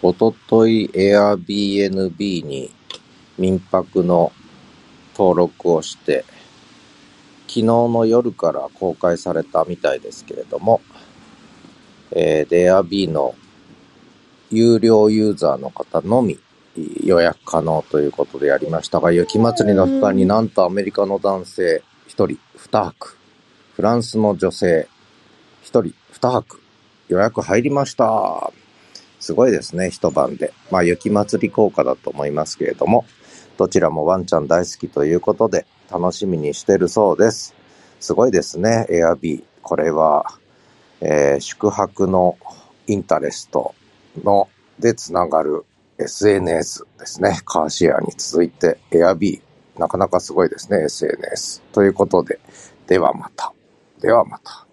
おととい Airbnb に民泊の登録をして、昨日の夜から公開されたみたいですけれども、えー、で Airb の有料ユーザーの方のみ予約可能ということでやりました。が、雪祭りの期間になんとアメリカの男性1人2泊、フランスの女性1人2泊。予約入りました。すごいですね、一晩で。まあ、雪祭り効果だと思いますけれども、どちらもワンちゃん大好きということで、楽しみにしてるそうです。すごいですね、エアビー。これは、えー、宿泊のインタレストの、でつながる SNS ですね。カーシェアに続いて、エアビー。なかなかすごいですね、SNS。ということで、ではまた。ではまた。